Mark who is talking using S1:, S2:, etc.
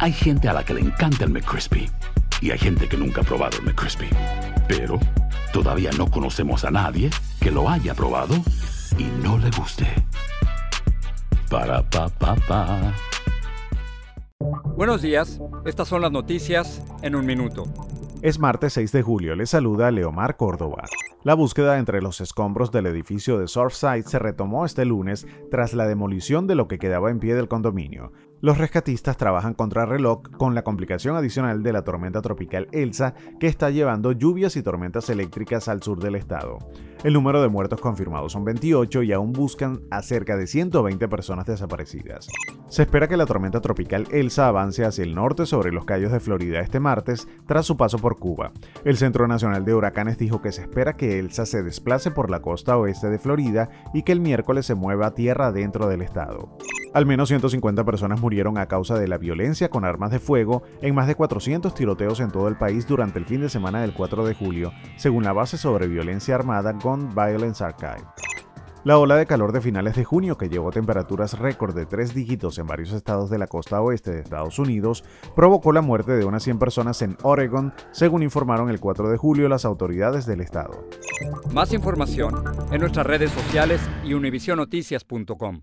S1: Hay gente a la que le encanta el McCrispy y hay gente que nunca ha probado el McCrispy. Pero todavía no conocemos a nadie que lo haya probado y no le guste. Para pa pa pa.
S2: Buenos días, estas son las noticias en un minuto.
S3: Es martes 6 de julio, le saluda Leomar Córdoba. La búsqueda entre los escombros del edificio de Surfside se retomó este lunes tras la demolición de lo que quedaba en pie del condominio. Los rescatistas trabajan contra reloj con la complicación adicional de la tormenta tropical Elsa que está llevando lluvias y tormentas eléctricas al sur del estado. El número de muertos confirmados son 28 y aún buscan a cerca de 120 personas desaparecidas. Se espera que la tormenta tropical Elsa avance hacia el norte sobre los Cayos de Florida este martes tras su paso por Cuba. El Centro Nacional de Huracanes dijo que se espera que Elsa se desplace por la costa oeste de Florida y que el miércoles se mueva a tierra dentro del estado. Al menos 150 personas murieron a causa de la violencia con armas de fuego en más de 400 tiroteos en todo el país durante el fin de semana del 4 de julio, según la base sobre violencia armada Gun Violence Archive. La ola de calor de finales de junio, que llevó temperaturas récord de tres dígitos en varios estados de la costa oeste de Estados Unidos, provocó la muerte de unas 100 personas en Oregon, según informaron el 4 de julio las autoridades del estado.
S2: Más información en nuestras redes sociales y univisionoticias.com.